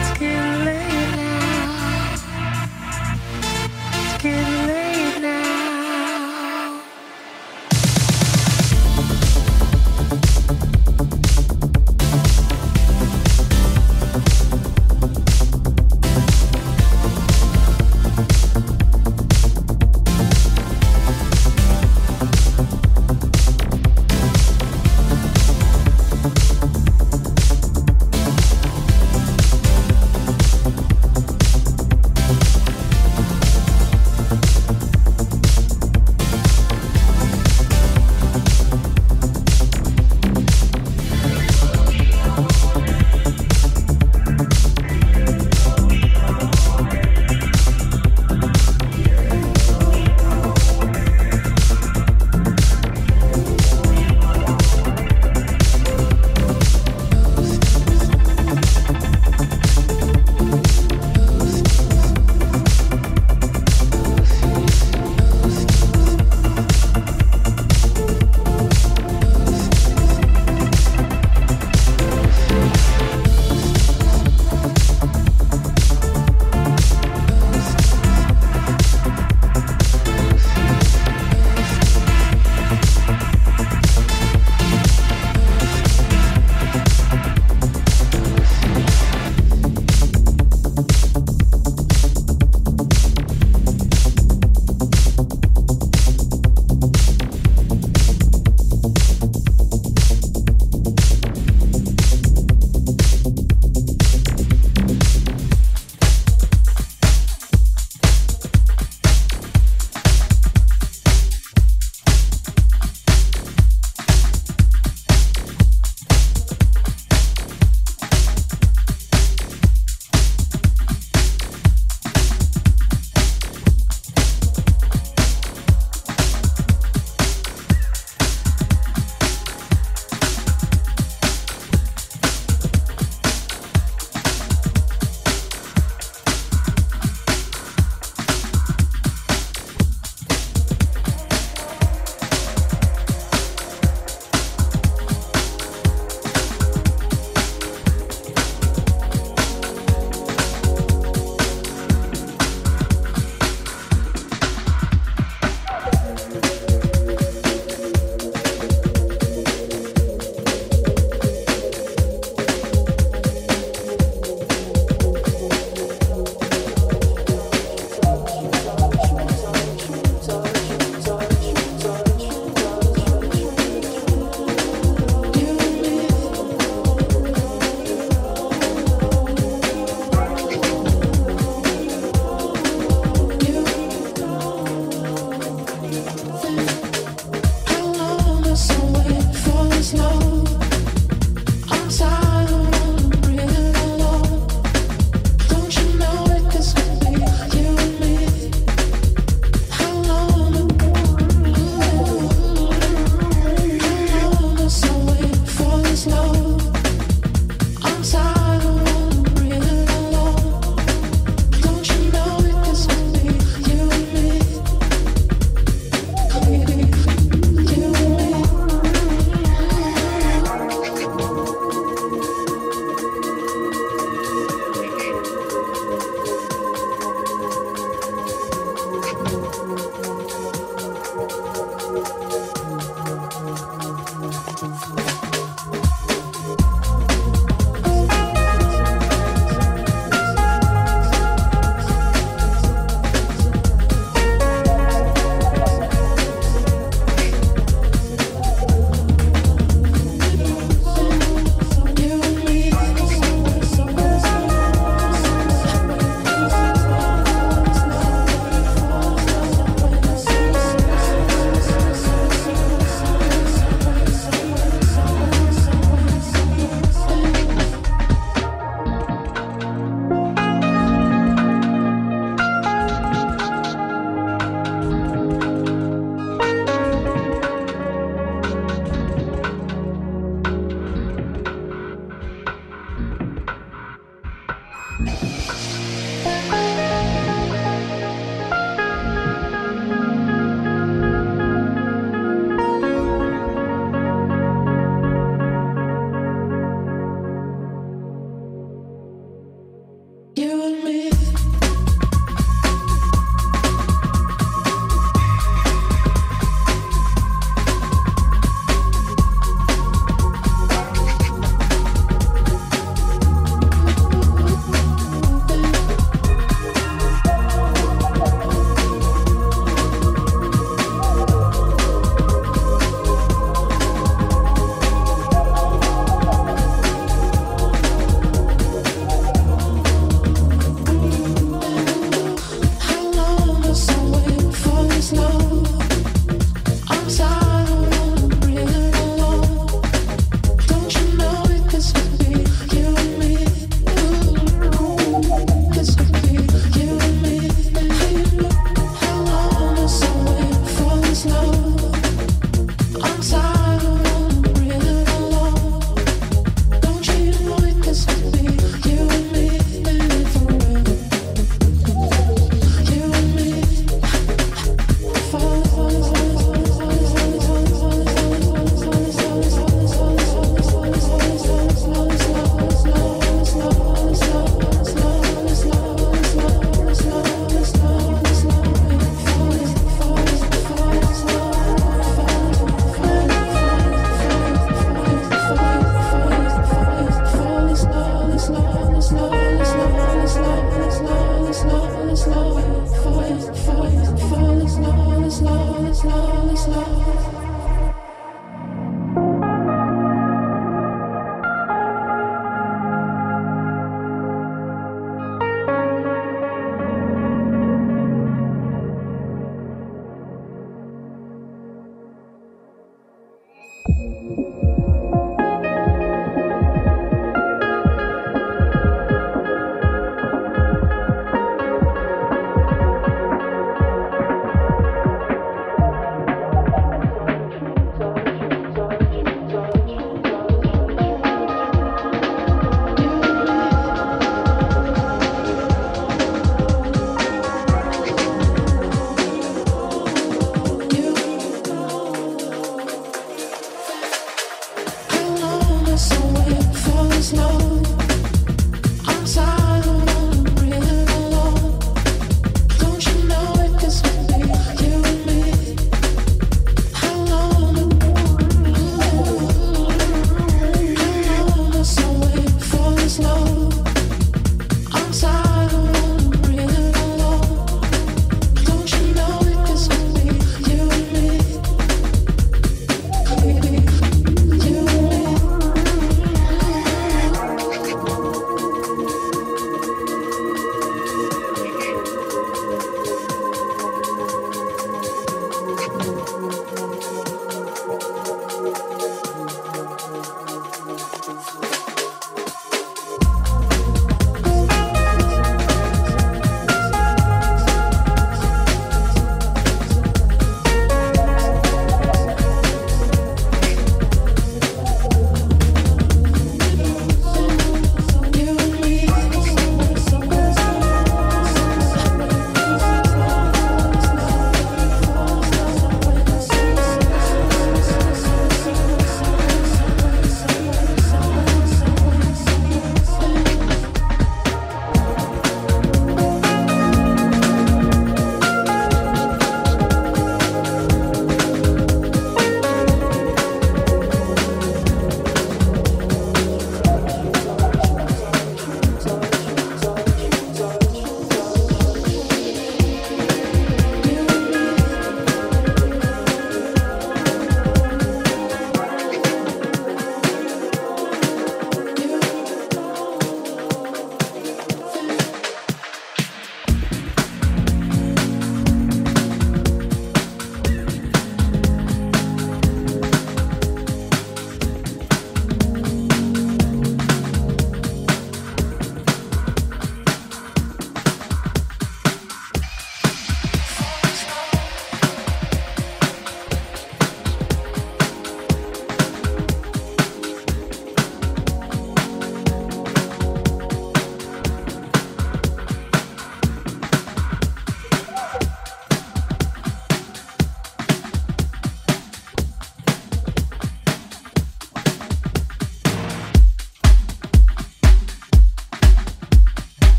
let's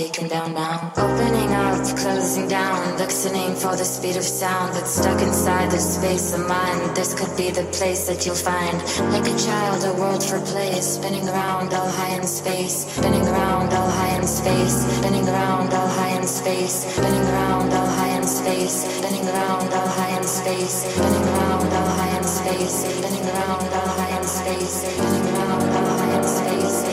taken down now. Opening up, closing down, listening for the speed of sound that's stuck inside the space of mind. This could be the place that you'll find. Like a child, a world for play, spinning around all high in space, spinning around all high in space, spinning around all high in space, spinning around all high in space, spinning around all high in space, spinning around all high in space, spinning around all high in space, spinning around all high in space,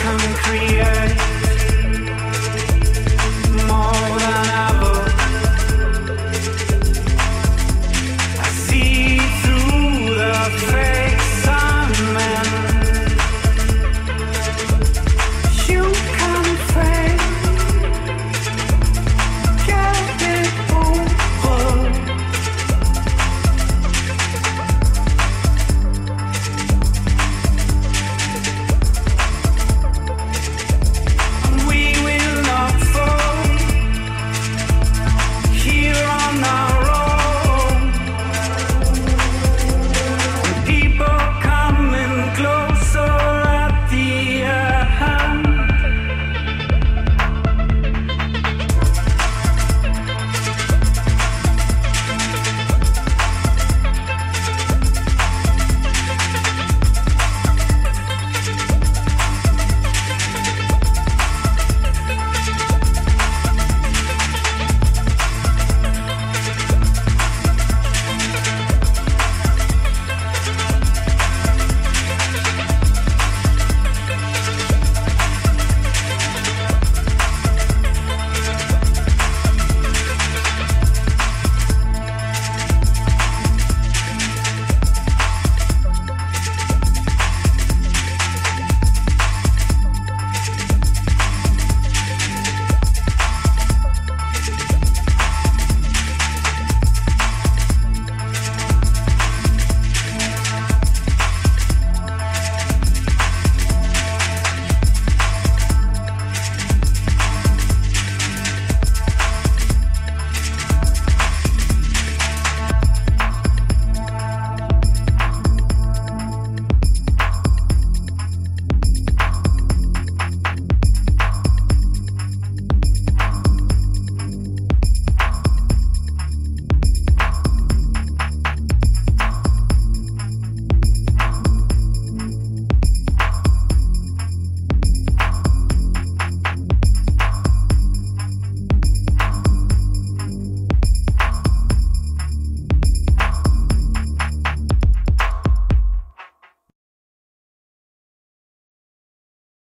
come and create.